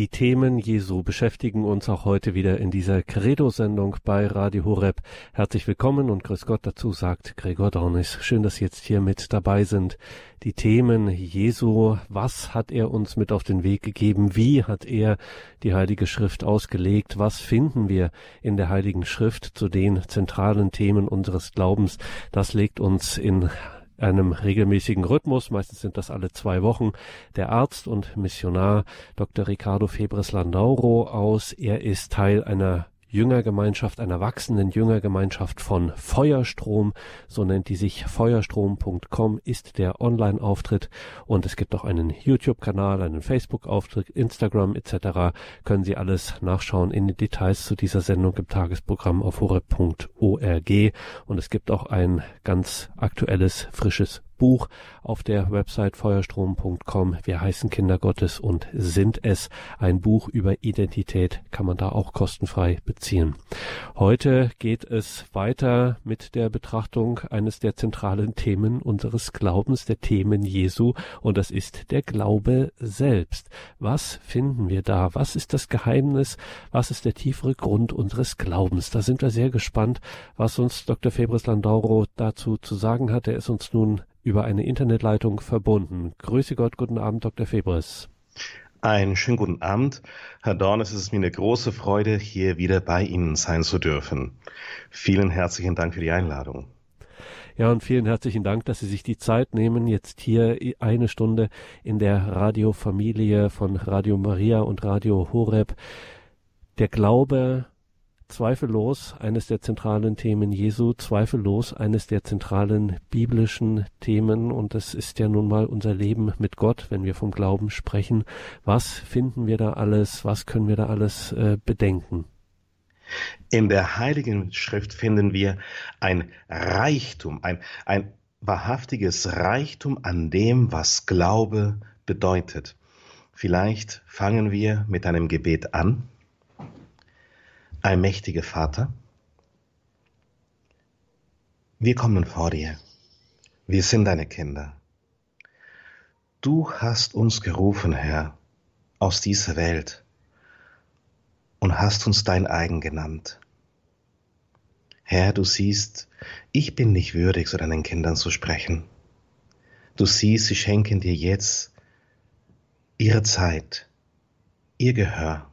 Die Themen Jesu beschäftigen uns auch heute wieder in dieser Credo-Sendung bei Radio Horeb. Herzlich willkommen und Grüß Gott dazu sagt Gregor Dornis. Schön, dass Sie jetzt hier mit dabei sind. Die Themen Jesu, was hat er uns mit auf den Weg gegeben? Wie hat er die Heilige Schrift ausgelegt? Was finden wir in der Heiligen Schrift zu den zentralen Themen unseres Glaubens? Das legt uns in einem regelmäßigen Rhythmus, meistens sind das alle zwei Wochen, der Arzt und Missionar Dr. Ricardo Febres Landauro aus. Er ist Teil einer Jüngergemeinschaft, einer wachsenden Jüngergemeinschaft von Feuerstrom, so nennt die sich feuerstrom.com, ist der Online-Auftritt und es gibt auch einen YouTube-Kanal, einen Facebook-Auftritt, Instagram etc. Können Sie alles nachschauen in den Details zu dieser Sendung im Tagesprogramm auf horeb.org und es gibt auch ein ganz aktuelles, frisches Buch auf der Website feuerstrom.com. Wir heißen Kinder Gottes und sind es. Ein Buch über Identität kann man da auch kostenfrei beziehen. Heute geht es weiter mit der Betrachtung eines der zentralen Themen unseres Glaubens, der Themen Jesu, und das ist der Glaube selbst. Was finden wir da? Was ist das Geheimnis? Was ist der tiefere Grund unseres Glaubens? Da sind wir sehr gespannt, was uns Dr. Febres Landauro dazu zu sagen hat. Er ist uns nun über eine Internetleitung verbunden. Grüße Gott, guten Abend, Dr. Febres. Einen schönen guten Abend. Herr Dorn, es ist mir eine große Freude, hier wieder bei Ihnen sein zu dürfen. Vielen herzlichen Dank für die Einladung. Ja, und vielen herzlichen Dank, dass Sie sich die Zeit nehmen, jetzt hier eine Stunde in der Radiofamilie von Radio Maria und Radio Horeb. Der Glaube zweifellos eines der zentralen Themen Jesu, zweifellos eines der zentralen biblischen Themen und das ist ja nun mal unser Leben mit Gott, wenn wir vom Glauben sprechen. Was finden wir da alles? Was können wir da alles äh, bedenken? In der Heiligen Schrift finden wir ein Reichtum, ein, ein wahrhaftiges Reichtum an dem, was Glaube bedeutet. Vielleicht fangen wir mit einem Gebet an Allmächtiger Vater, wir kommen vor dir. Wir sind deine Kinder. Du hast uns gerufen, Herr, aus dieser Welt und hast uns dein eigen genannt. Herr, du siehst, ich bin nicht würdig, zu deinen Kindern zu sprechen. Du siehst, sie schenken dir jetzt ihre Zeit, ihr Gehör.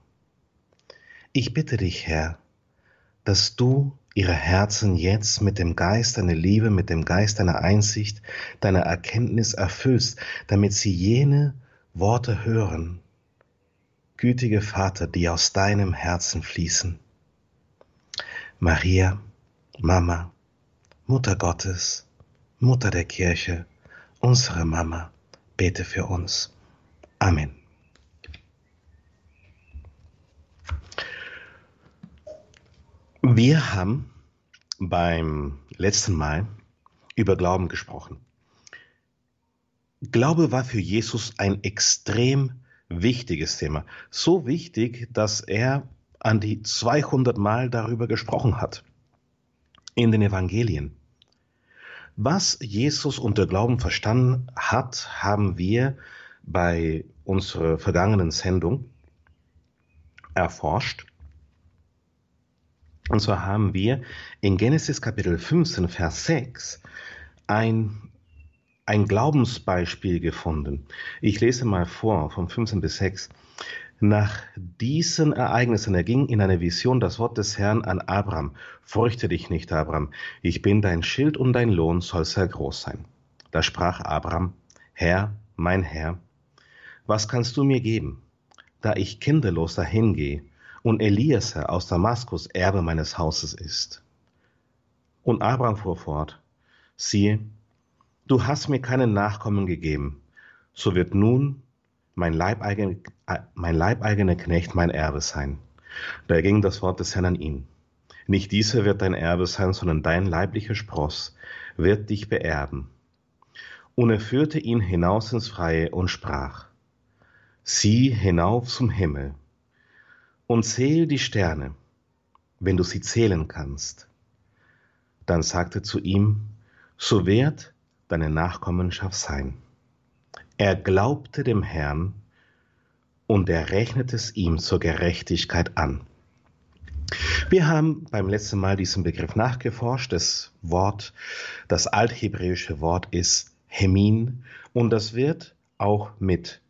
Ich bitte dich, Herr, dass du ihre Herzen jetzt mit dem Geist deiner Liebe, mit dem Geist deiner Einsicht, deiner Erkenntnis erfüllst, damit sie jene Worte hören, gütige Vater, die aus deinem Herzen fließen. Maria, Mama, Mutter Gottes, Mutter der Kirche, unsere Mama, bete für uns. Amen. Wir haben beim letzten Mal über Glauben gesprochen. Glaube war für Jesus ein extrem wichtiges Thema. So wichtig, dass er an die 200 Mal darüber gesprochen hat in den Evangelien. Was Jesus unter Glauben verstanden hat, haben wir bei unserer vergangenen Sendung erforscht. Und zwar haben wir in Genesis Kapitel 15, Vers 6 ein, ein Glaubensbeispiel gefunden. Ich lese mal vor, von 15 bis 6. Nach diesen Ereignissen erging in einer Vision das Wort des Herrn an Abraham. Fürchte dich nicht, Abraham. Ich bin dein Schild und dein Lohn soll sehr groß sein. Da sprach Abraham, Herr, mein Herr, was kannst du mir geben, da ich kinderlos dahingehe und Eliezer aus Damaskus Erbe meines Hauses ist. Und Abraham fuhr fort, siehe, du hast mir keinen Nachkommen gegeben, so wird nun mein, Leibeigen, mein leibeigener Knecht mein Erbe sein. Da ging das Wort des Herrn an ihn. Nicht dieser wird dein Erbe sein, sondern dein leiblicher Spross wird dich beerben. Und er führte ihn hinaus ins Freie und sprach, sieh hinauf zum Himmel und zähl die Sterne, wenn du sie zählen kannst. Dann sagte zu ihm, so wird deine Nachkommenschaft sein. Er glaubte dem Herrn, und er rechnet es ihm zur Gerechtigkeit an. Wir haben beim letzten Mal diesen Begriff nachgeforscht. Das Wort, das althebräische Wort ist Hemin und das wird auch mit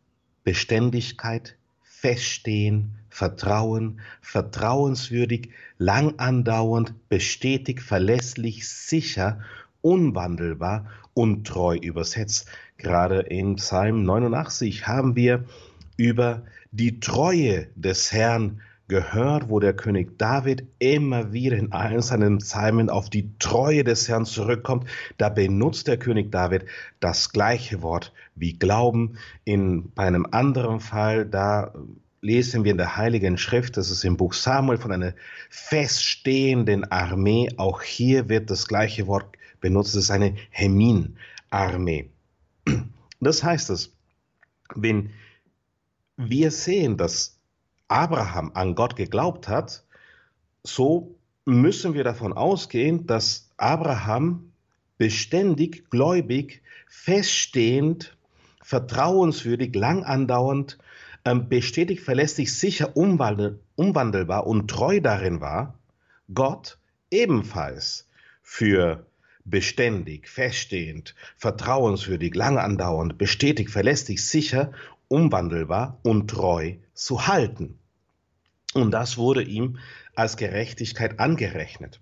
Beständigkeit, Feststehen, Vertrauen, vertrauenswürdig, lang andauernd, bestätigt, verlässlich, sicher, unwandelbar und treu übersetzt. Gerade in Psalm 89 haben wir über die Treue des Herrn gehört, wo der König David immer wieder in allen seinen Psalmen auf die Treue des Herrn zurückkommt. Da benutzt der König David das gleiche Wort wie Glauben. In, bei einem anderen Fall, da lesen wir in der Heiligen Schrift, das ist im Buch Samuel von einer feststehenden Armee. Auch hier wird das gleiche Wort benutzt. Es ist eine Hemin-Armee. Das heißt es, wenn wir sehen, dass Abraham an Gott geglaubt hat, so müssen wir davon ausgehen, dass Abraham beständig, gläubig, feststehend, vertrauenswürdig, lang andauernd, ähm, bestätigt, verlässlich, sicher, umwandel, umwandelbar und treu darin war, Gott ebenfalls für beständig, feststehend, vertrauenswürdig, lang andauernd, bestätigt, verlässlich, sicher unwandelbar und treu zu halten. Und das wurde ihm als Gerechtigkeit angerechnet.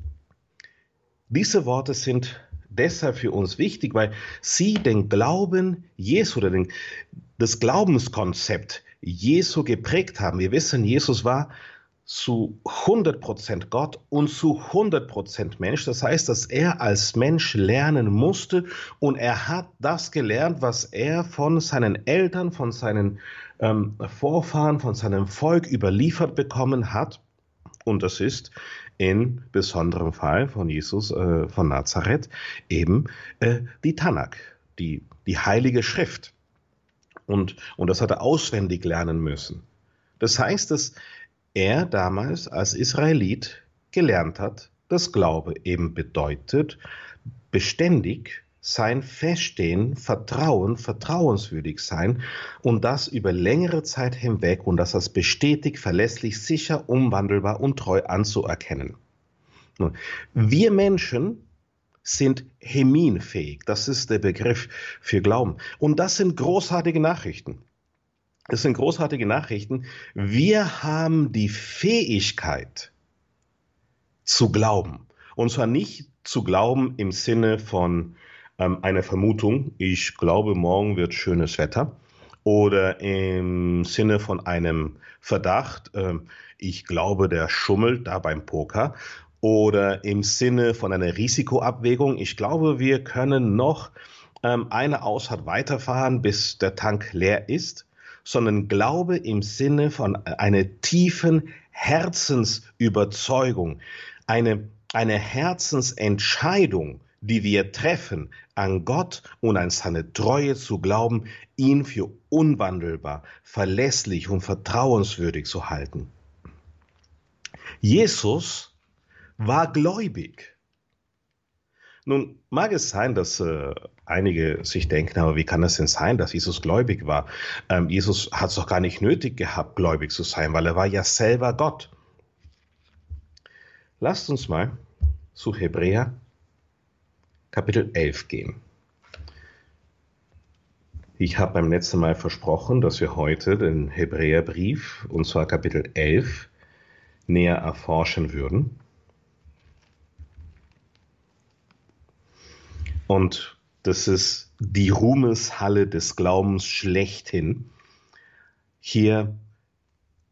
Diese Worte sind deshalb für uns wichtig, weil sie den Glauben Jesu oder den, das Glaubenskonzept Jesu geprägt haben. Wir wissen, Jesus war zu 100% Gott und zu 100% Mensch. Das heißt, dass er als Mensch lernen musste und er hat das gelernt, was er von seinen Eltern, von seinen ähm, Vorfahren, von seinem Volk überliefert bekommen hat. Und das ist in besonderem Fall von Jesus äh, von Nazareth eben äh, die Tanakh, die, die Heilige Schrift. Und, und das hat er auswendig lernen müssen. Das heißt, dass er damals als Israelit gelernt hat, dass Glaube eben bedeutet, beständig sein Feststehen, Vertrauen, vertrauenswürdig sein und das über längere Zeit hinweg und das als bestätigt, verlässlich, sicher, umwandelbar und treu anzuerkennen. Wir Menschen sind heminfähig. Das ist der Begriff für Glauben. Und das sind großartige Nachrichten. Es sind großartige Nachrichten. Wir haben die Fähigkeit zu glauben. Und zwar nicht zu glauben im Sinne von ähm, einer Vermutung, ich glaube, morgen wird schönes Wetter. Oder im Sinne von einem Verdacht, ähm, ich glaube, der schummelt da beim Poker. Oder im Sinne von einer Risikoabwägung, ich glaube, wir können noch ähm, eine Ausfahrt weiterfahren, bis der Tank leer ist sondern Glaube im Sinne von einer tiefen Herzensüberzeugung, eine, eine Herzensentscheidung, die wir treffen, an Gott und an seine Treue zu glauben, ihn für unwandelbar, verlässlich und vertrauenswürdig zu halten. Jesus war gläubig. Nun mag es sein, dass äh, einige sich denken, aber wie kann das denn sein, dass Jesus gläubig war? Ähm, Jesus hat es doch gar nicht nötig gehabt, gläubig zu sein, weil er war ja selber Gott. Lasst uns mal zu Hebräer Kapitel 11 gehen. Ich habe beim letzten Mal versprochen, dass wir heute den Hebräerbrief, und zwar Kapitel 11, näher erforschen würden. Und das ist die Ruhmeshalle des Glaubens schlechthin. Hier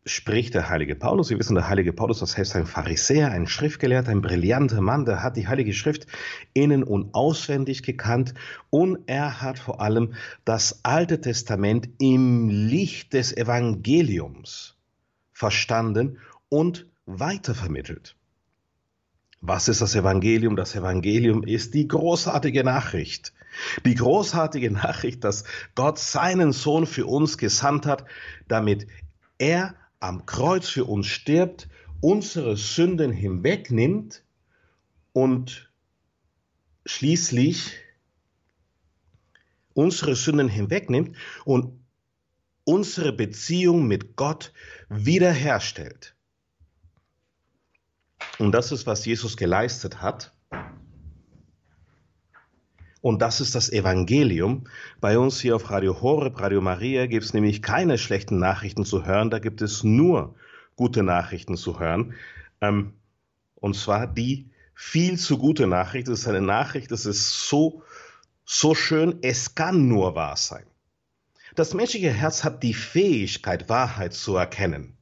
spricht der heilige Paulus. Sie wissen, der heilige Paulus ist selbst ein Pharisäer, ein Schriftgelehrter, ein brillanter Mann, der hat die heilige Schrift innen und auswendig gekannt und er hat vor allem das Alte Testament im Licht des Evangeliums verstanden und weitervermittelt. Was ist das Evangelium? Das Evangelium ist die großartige Nachricht. Die großartige Nachricht, dass Gott seinen Sohn für uns gesandt hat, damit er am Kreuz für uns stirbt, unsere Sünden hinwegnimmt und schließlich unsere Sünden hinwegnimmt und unsere Beziehung mit Gott wiederherstellt. Und das ist, was Jesus geleistet hat. Und das ist das Evangelium. Bei uns hier auf Radio Horeb, Radio Maria gibt es nämlich keine schlechten Nachrichten zu hören, da gibt es nur gute Nachrichten zu hören. Ähm, und zwar die viel zu gute Nachricht. Das ist eine Nachricht, das ist so, so schön, es kann nur wahr sein. Das menschliche Herz hat die Fähigkeit, Wahrheit zu erkennen.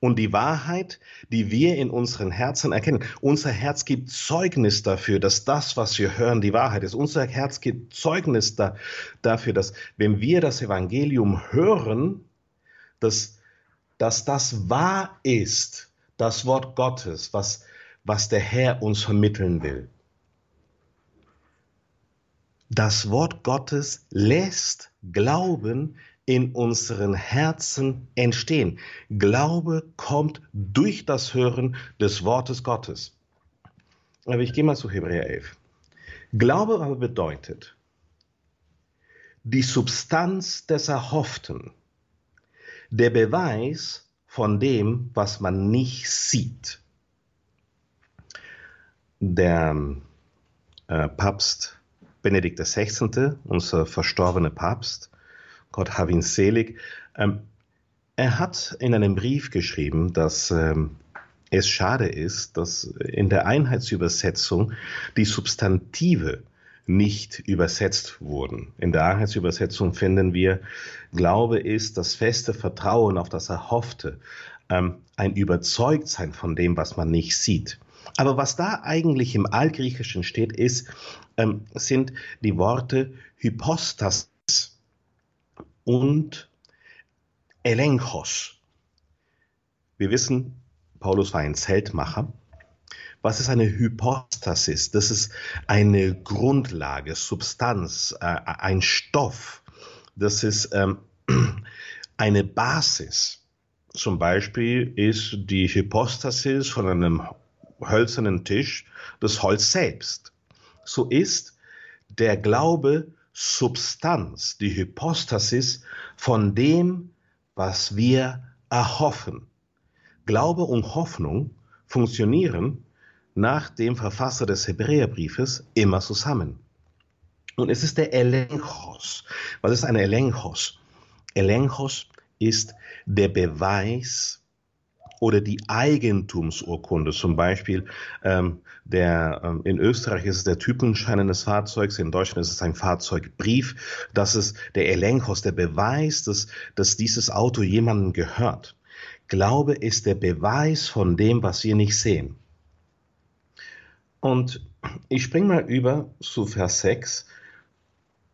Und die Wahrheit, die wir in unseren Herzen erkennen, unser Herz gibt Zeugnis dafür, dass das, was wir hören, die Wahrheit ist. Unser Herz gibt Zeugnis da, dafür, dass wenn wir das Evangelium hören, dass, dass das wahr ist, das Wort Gottes, was, was der Herr uns vermitteln will. Das Wort Gottes lässt Glauben in unseren Herzen entstehen. Glaube kommt durch das Hören des Wortes Gottes. Aber ich gehe mal zu Hebräer 11. Glaube aber bedeutet, die Substanz des Erhofften, der Beweis von dem, was man nicht sieht. Der äh, Papst Benedikt XVI., unser verstorbener Papst, Gott hab ihn selig. Ähm, er hat in einem Brief geschrieben, dass ähm, es schade ist, dass in der Einheitsübersetzung die Substantive nicht übersetzt wurden. In der Einheitsübersetzung finden wir, Glaube ist das feste Vertrauen auf das Erhoffte, ähm, ein Überzeugtsein von dem, was man nicht sieht. Aber was da eigentlich im Altgriechischen steht, ist, ähm, sind die Worte Hypostas und Elenchos. Wir wissen, Paulus war ein Zeltmacher. Was ist eine Hypostasis? Das ist eine Grundlage, Substanz, äh, ein Stoff. Das ist ähm, eine Basis. Zum Beispiel ist die Hypostasis von einem hölzernen Tisch das Holz selbst. So ist der Glaube Substanz, die Hypostasis von dem, was wir erhoffen. Glaube und Hoffnung funktionieren nach dem Verfasser des Hebräerbriefes immer zusammen. Und es ist der Elenchos. Was ist ein Elenchos? Elenchos ist der Beweis oder die Eigentumsurkunde, zum Beispiel ähm, der, ähm, in Österreich ist es der Typenschein eines Fahrzeugs, in Deutschland ist es ein Fahrzeugbrief. Das ist der Elenkos, der Beweis, dass, dass dieses Auto jemandem gehört. Glaube ist der Beweis von dem, was wir nicht sehen. Und ich springe mal über zu Vers 6.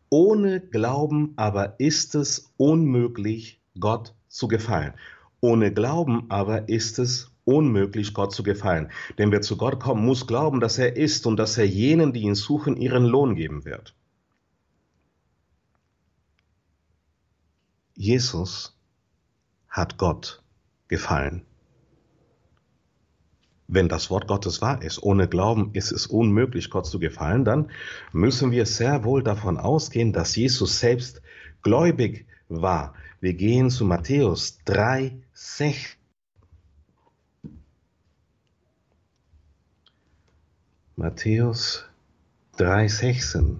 Ohne Glauben aber ist es unmöglich, Gott zu gefallen. Ohne Glauben aber ist es unmöglich, Gott zu gefallen. Denn wer zu Gott kommt, muss glauben, dass er ist und dass er jenen, die ihn suchen, ihren Lohn geben wird. Jesus hat Gott gefallen. Wenn das Wort Gottes wahr ist, ohne Glauben ist es unmöglich, Gott zu gefallen, dann müssen wir sehr wohl davon ausgehen, dass Jesus selbst gläubig war. Wir gehen zu Matthäus 3, 6. Matthäus 3, 16.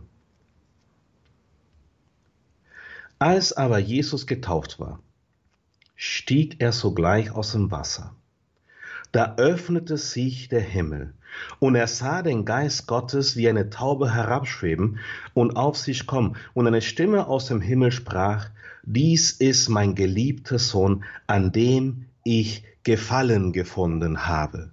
Als aber Jesus getauft war, stieg er sogleich aus dem Wasser. Da öffnete sich der Himmel, und er sah den Geist Gottes wie eine Taube herabschweben und auf sich kommen, und eine Stimme aus dem Himmel sprach, dies ist mein geliebter Sohn, an dem ich Gefallen gefunden habe.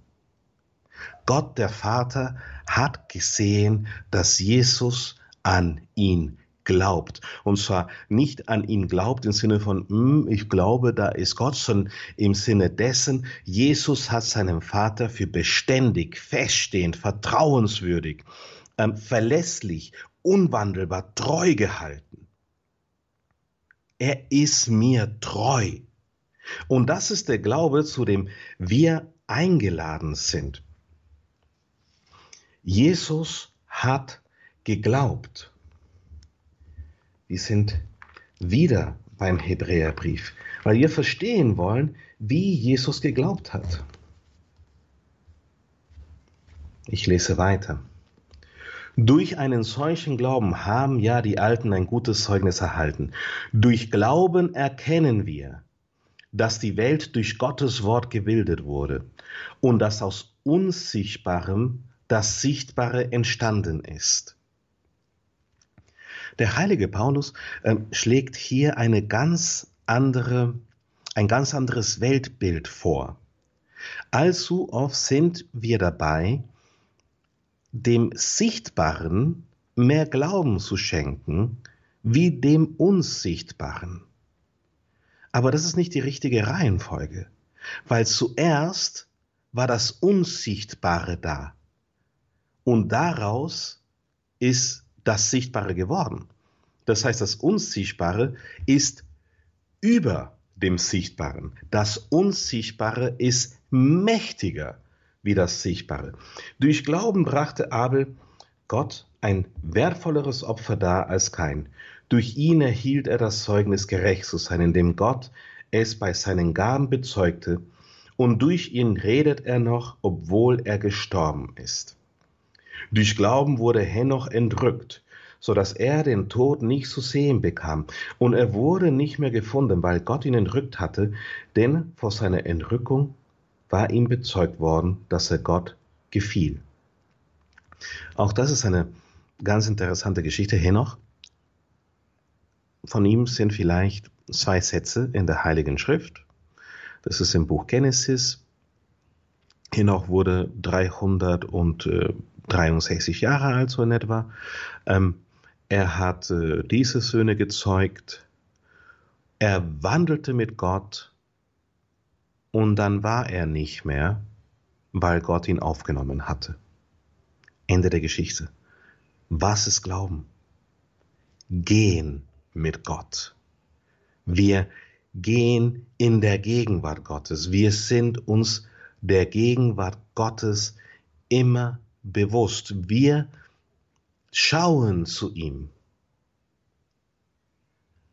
Gott der Vater hat gesehen, dass Jesus an ihn glaubt. Und zwar nicht an ihn glaubt im Sinne von, mm, ich glaube, da ist Gott, sondern im Sinne dessen, Jesus hat seinen Vater für beständig, feststehend, vertrauenswürdig, ähm, verlässlich, unwandelbar, treu gehalten. Er ist mir treu. Und das ist der Glaube, zu dem wir eingeladen sind. Jesus hat geglaubt. Wir sind wieder beim Hebräerbrief, weil wir verstehen wollen, wie Jesus geglaubt hat. Ich lese weiter. Durch einen solchen Glauben haben ja die Alten ein gutes Zeugnis erhalten. Durch Glauben erkennen wir, dass die Welt durch Gottes Wort gebildet wurde und dass aus Unsichtbarem das Sichtbare entstanden ist. Der heilige Paulus äh, schlägt hier eine ganz andere, ein ganz anderes Weltbild vor. Allzu oft sind wir dabei, dem Sichtbaren mehr Glauben zu schenken wie dem Unsichtbaren. Aber das ist nicht die richtige Reihenfolge, weil zuerst war das Unsichtbare da und daraus ist das Sichtbare geworden. Das heißt, das Unsichtbare ist über dem Sichtbaren. Das Unsichtbare ist mächtiger wie das Sichtbare. Durch Glauben brachte Abel Gott ein wertvolleres Opfer dar als kein. Durch ihn erhielt er das Zeugnis, gerecht zu sein, indem Gott es bei seinen Gaben bezeugte, und durch ihn redet er noch, obwohl er gestorben ist. Durch Glauben wurde Henoch entrückt, so dass er den Tod nicht zu sehen bekam, und er wurde nicht mehr gefunden, weil Gott ihn entrückt hatte, denn vor seiner Entrückung war ihm bezeugt worden, dass er Gott gefiel. Auch das ist eine ganz interessante Geschichte. Henoch, von ihm sind vielleicht zwei Sätze in der Heiligen Schrift. Das ist im Buch Genesis. Henoch wurde 363 Jahre alt, so in etwa. Ähm, er hat äh, diese Söhne gezeugt. Er wandelte mit Gott und dann war er nicht mehr, weil Gott ihn aufgenommen hatte. Ende der Geschichte. Was ist Glauben? Gehen mit Gott. Wir gehen in der Gegenwart Gottes. Wir sind uns der Gegenwart Gottes immer bewusst. Wir schauen zu ihm.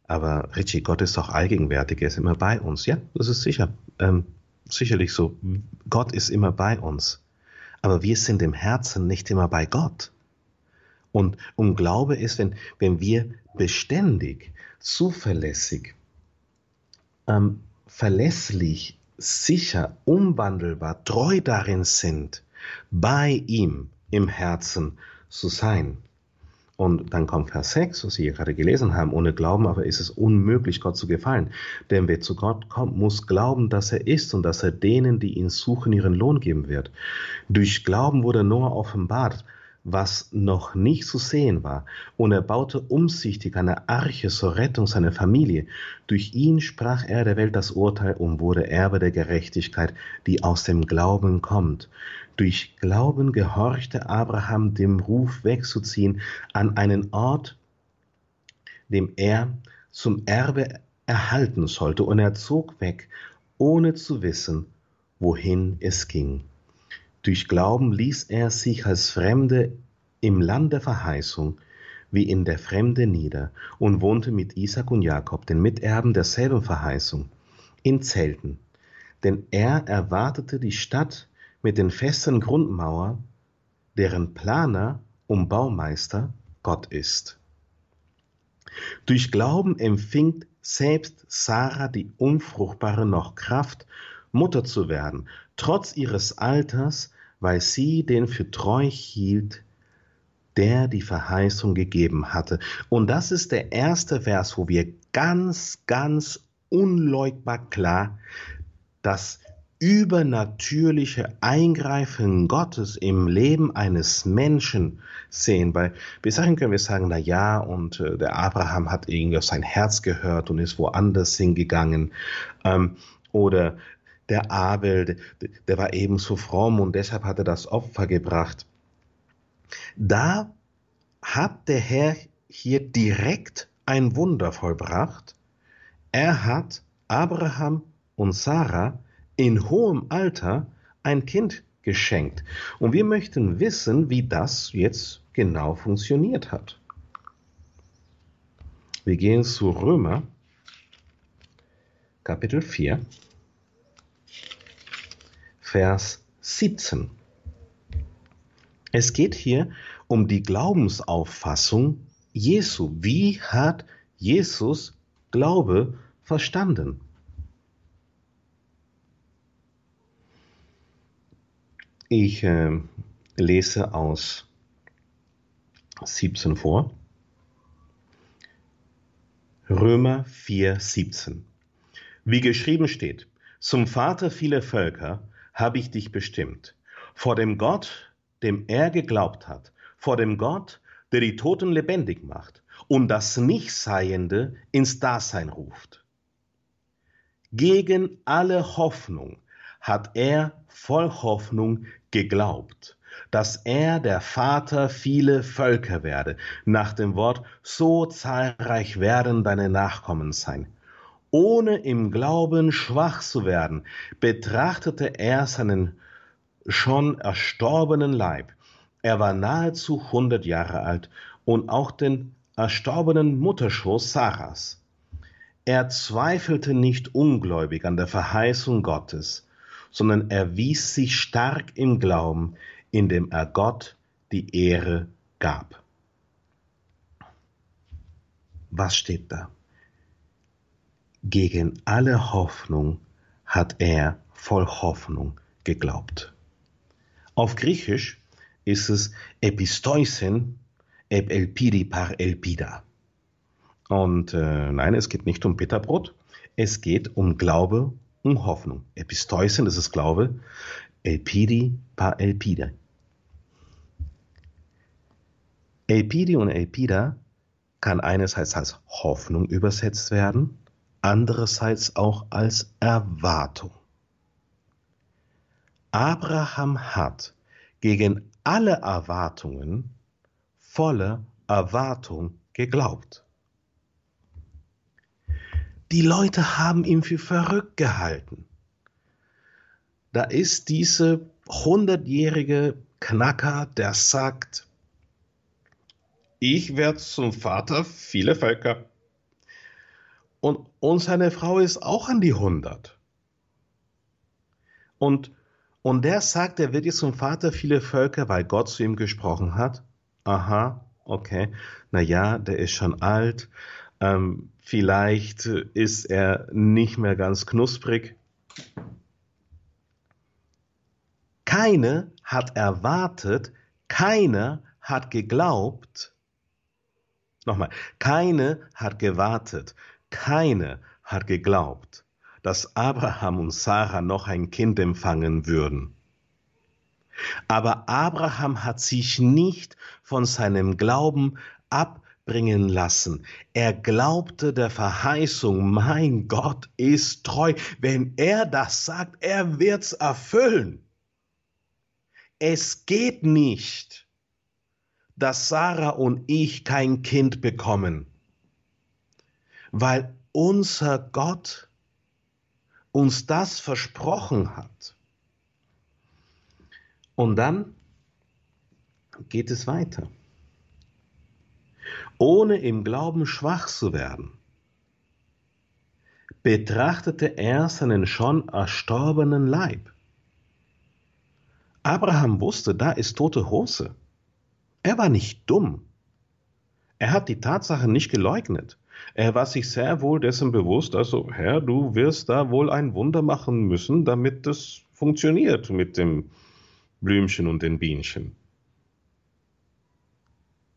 Aber Richie, Gott ist doch allgegenwärtig, er ist immer bei uns. Ja, das ist sicher, ähm, sicherlich so. Gott ist immer bei uns. Aber wir sind im Herzen nicht immer bei Gott. Und um Glaube ist, wenn, wenn wir beständig, zuverlässig, ähm, verlässlich, sicher, umwandelbar, treu darin sind, bei ihm im Herzen zu sein. Und dann kommt Vers 6, was Sie hier gerade gelesen haben, ohne Glauben aber ist es unmöglich, Gott zu gefallen. Denn wer zu Gott kommt, muss glauben, dass er ist und dass er denen, die ihn suchen, ihren Lohn geben wird. Durch Glauben wurde Noah offenbart, was noch nicht zu sehen war, und er baute umsichtig eine Arche zur Rettung seiner Familie. Durch ihn sprach er der Welt das Urteil und wurde Erbe der Gerechtigkeit, die aus dem Glauben kommt. Durch Glauben gehorchte Abraham dem Ruf wegzuziehen an einen Ort, dem er zum Erbe erhalten sollte, und er zog weg, ohne zu wissen, wohin es ging. Durch Glauben ließ er sich als Fremde im Land der Verheißung wie in der Fremde nieder und wohnte mit Isaac und Jakob, den Miterben derselben Verheißung, in Zelten. Denn er erwartete die Stadt mit den festen Grundmauer, deren Planer und Baumeister Gott ist. Durch Glauben empfing selbst Sarah die Unfruchtbare noch Kraft, Mutter zu werden, trotz ihres Alters, weil sie den für treu hielt, der die Verheißung gegeben hatte. Und das ist der erste Vers, wo wir ganz, ganz unleugbar klar das übernatürliche Eingreifen Gottes im Leben eines Menschen sehen. Weil bis dahin können wir sagen, na ja, und äh, der Abraham hat irgendwie auf sein Herz gehört und ist woanders hingegangen. Ähm, oder der Abel, der, der war ebenso fromm und deshalb hat er das Opfer gebracht. Da hat der Herr hier direkt ein Wunder vollbracht. Er hat Abraham und Sarah in hohem Alter ein Kind geschenkt. Und wir möchten wissen, wie das jetzt genau funktioniert hat. Wir gehen zu Römer Kapitel 4, Vers 17. Es geht hier um die Glaubensauffassung Jesu. Wie hat Jesus Glaube verstanden? Ich äh, lese aus 17 vor. Römer 4, 17. Wie geschrieben steht, zum Vater vieler Völker habe ich dich bestimmt, vor dem Gott, dem er geglaubt hat, vor dem Gott, der die Toten lebendig macht und das Nichtseiende ins Dasein ruft. Gegen alle Hoffnung hat er voll Hoffnung geglaubt, dass er der Vater viele Völker werde, nach dem Wort, so zahlreich werden deine Nachkommen sein. Ohne im Glauben schwach zu werden, betrachtete er seinen schon erstorbenen Leib. Er war nahezu hundert Jahre alt und auch den erstorbenen Mutterschoß Sarahs. Er zweifelte nicht ungläubig an der Verheißung Gottes, sondern erwies sich stark im Glauben, indem er Gott die Ehre gab. Was steht da? Gegen alle Hoffnung hat er voll Hoffnung geglaubt. Auf Griechisch ist es Epistoisen eb elpidi par elpida. Und äh, nein, es geht nicht um Bitterbrot, es geht um Glaube und Hoffnung. Epistoisen, das ist Glaube, elpidi par elpida. Elpidi und elpida kann einerseits als Hoffnung übersetzt werden, andererseits auch als Erwartung. Abraham hat gegen alle Erwartungen voller Erwartung geglaubt. Die Leute haben ihn für verrückt gehalten. Da ist diese hundertjährige Knacker, der sagt, ich werde zum Vater vieler Völker. Und, und seine Frau ist auch an die hundert. Und, und der sagt, er wird jetzt zum Vater vieler Völker, weil Gott zu ihm gesprochen hat. Aha, okay. Naja, der ist schon alt. Ähm, vielleicht ist er nicht mehr ganz knusprig. Keine hat erwartet, keiner hat geglaubt. Nochmal, keine hat gewartet, keine hat geglaubt, dass Abraham und Sarah noch ein Kind empfangen würden. Aber Abraham hat sich nicht von seinem Glauben ab bringen lassen. Er glaubte der Verheißung, mein Gott ist treu. Wenn er das sagt, er wird's erfüllen. Es geht nicht, dass Sarah und ich kein Kind bekommen, weil unser Gott uns das versprochen hat. Und dann geht es weiter ohne im Glauben schwach zu werden, betrachtete er seinen schon erstorbenen Leib. Abraham wusste, da ist tote Hose. Er war nicht dumm. Er hat die Tatsache nicht geleugnet. Er war sich sehr wohl dessen bewusst, also Herr, du wirst da wohl ein Wunder machen müssen, damit es funktioniert mit dem Blümchen und den Bienchen.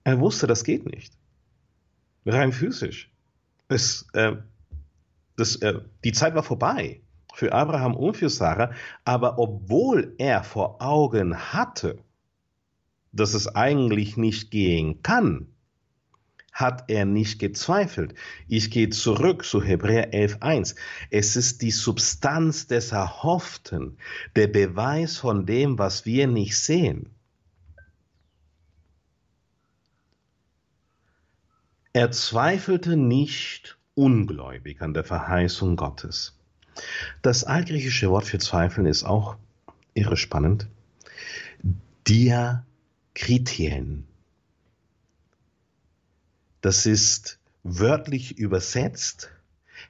Er wusste, das geht nicht rein physisch. Es, äh, das, äh, die Zeit war vorbei für Abraham und für Sarah, aber obwohl er vor Augen hatte, dass es eigentlich nicht gehen kann, hat er nicht gezweifelt. Ich gehe zurück zu Hebräer 11.1. Es ist die Substanz des Erhofften, der Beweis von dem, was wir nicht sehen. Er zweifelte nicht ungläubig an der Verheißung Gottes. Das altgriechische Wort für Zweifeln ist auch irre spannend. Diakritien. Das ist wörtlich übersetzt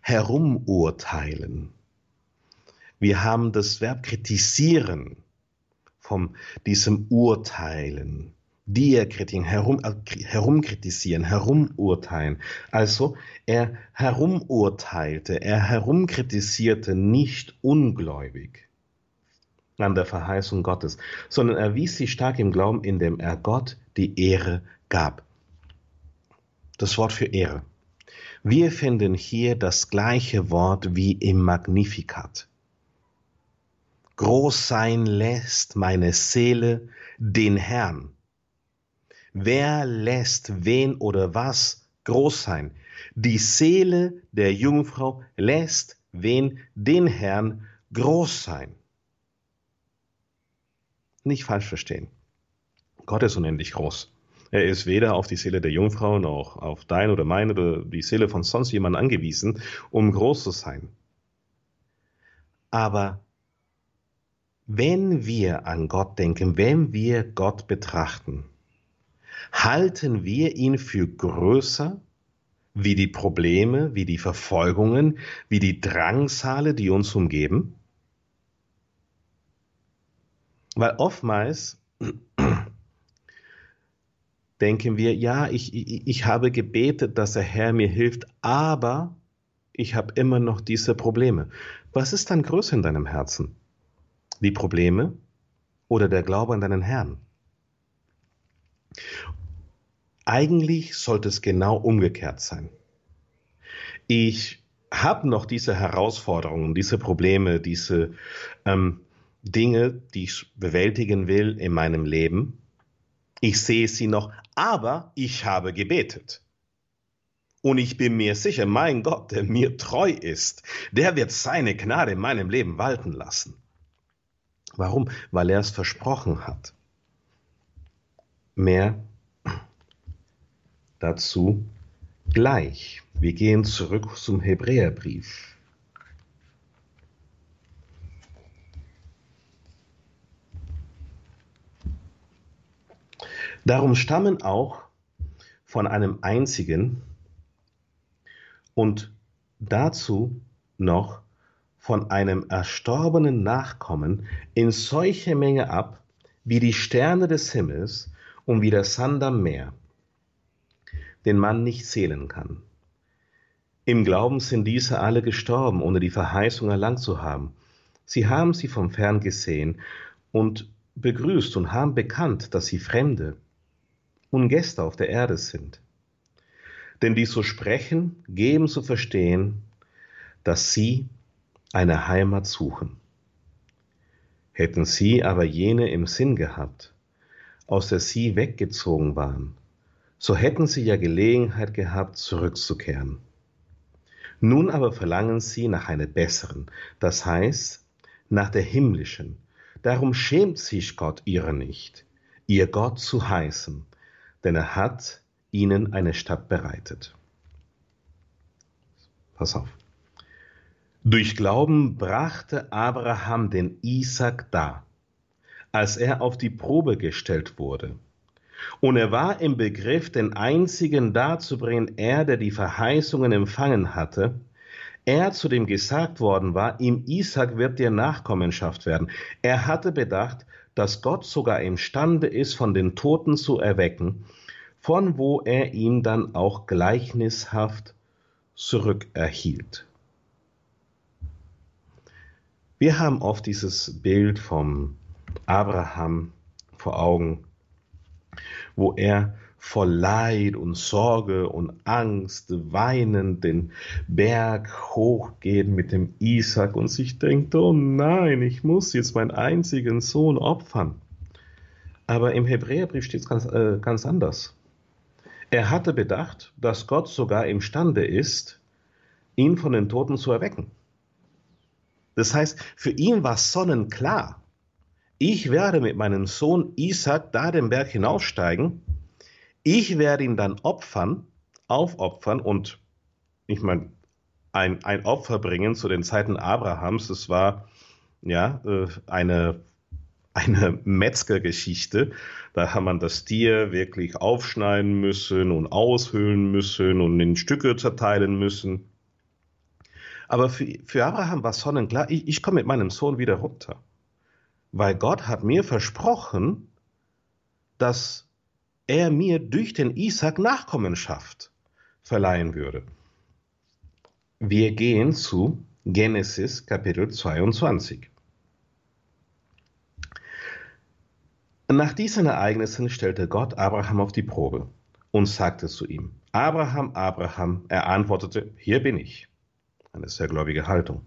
herumurteilen. Wir haben das Verb kritisieren von diesem Urteilen. Diakritien, herum, äh, herumkritisieren, herumurteilen. Also er herumurteilte, er herumkritisierte nicht ungläubig an der Verheißung Gottes, sondern er wies sie stark im Glauben, indem er Gott die Ehre gab. Das Wort für Ehre. Wir finden hier das gleiche Wort wie im Magnificat. Groß sein lässt meine Seele den Herrn. Wer lässt wen oder was groß sein? Die Seele der Jungfrau lässt wen den Herrn groß sein. Nicht falsch verstehen. Gott ist unendlich groß. Er ist weder auf die Seele der Jungfrau noch auf dein oder meine oder die Seele von sonst jemand angewiesen, um groß zu sein. Aber wenn wir an Gott denken, wenn wir Gott betrachten, halten wir ihn für größer wie die Probleme, wie die Verfolgungen, wie die Drangsale, die uns umgeben? Weil oftmals denken wir, ja, ich, ich, ich habe gebetet, dass der Herr mir hilft, aber ich habe immer noch diese Probleme. Was ist dann größer in deinem Herzen? Die Probleme oder der Glaube an deinen Herrn? Eigentlich sollte es genau umgekehrt sein. Ich habe noch diese Herausforderungen, diese Probleme, diese ähm, Dinge, die ich bewältigen will in meinem Leben. Ich sehe sie noch, aber ich habe gebetet. Und ich bin mir sicher, mein Gott, der mir treu ist, der wird seine Gnade in meinem Leben walten lassen. Warum? Weil er es versprochen hat. Mehr dazu gleich. Wir gehen zurück zum Hebräerbrief. Darum stammen auch von einem einzigen und dazu noch von einem erstorbenen Nachkommen in solche Menge ab, wie die Sterne des Himmels und wie der Sand am Meer den man nicht zählen kann. Im Glauben sind diese alle gestorben, ohne die Verheißung erlangt zu haben. Sie haben sie vom Fern gesehen und begrüßt und haben bekannt, dass sie Fremde und Gäste auf der Erde sind. Denn die so sprechen, geben zu verstehen, dass sie eine Heimat suchen. Hätten sie aber jene im Sinn gehabt, aus der sie weggezogen waren, so hätten sie ja Gelegenheit gehabt, zurückzukehren. Nun aber verlangen sie nach einer besseren, das heißt nach der himmlischen. Darum schämt sich Gott ihrer nicht, ihr Gott zu heißen, denn er hat ihnen eine Stadt bereitet. Pass auf. Durch Glauben brachte Abraham den Isaac dar, als er auf die Probe gestellt wurde und er war im Begriff, den einzigen darzubringen, er, der die Verheißungen empfangen hatte, er, zu dem gesagt worden war, ihm Isaac wird dir Nachkommenschaft werden. Er hatte bedacht, dass Gott sogar imstande ist, von den Toten zu erwecken, von wo er ihn dann auch gleichnishaft zurückerhielt. Wir haben oft dieses Bild vom Abraham vor Augen, wo er vor Leid und Sorge und Angst weinend den Berg hochgeht mit dem Isaac und sich denkt, oh nein, ich muss jetzt meinen einzigen Sohn opfern. Aber im Hebräerbrief steht es ganz, äh, ganz anders. Er hatte bedacht, dass Gott sogar imstande ist, ihn von den Toten zu erwecken. Das heißt, für ihn war sonnenklar, ich werde mit meinem Sohn Isaac da den Berg hinaufsteigen, ich werde ihn dann opfern, aufopfern und ich meine, ein, ein Opfer bringen zu den Zeiten Abrahams, das war ja äh, eine, eine Metzgergeschichte. Da hat man das Tier wirklich aufschneiden müssen und aushöhlen müssen und in Stücke zerteilen müssen. Aber für, für Abraham war sonnenklar, ich, ich komme mit meinem Sohn wieder runter. Weil Gott hat mir versprochen, dass er mir durch den Isaac Nachkommenschaft verleihen würde. Wir gehen zu Genesis Kapitel 22. Nach diesen Ereignissen stellte Gott Abraham auf die Probe und sagte zu ihm, Abraham, Abraham, er antwortete, hier bin ich. Eine sehr gläubige Haltung.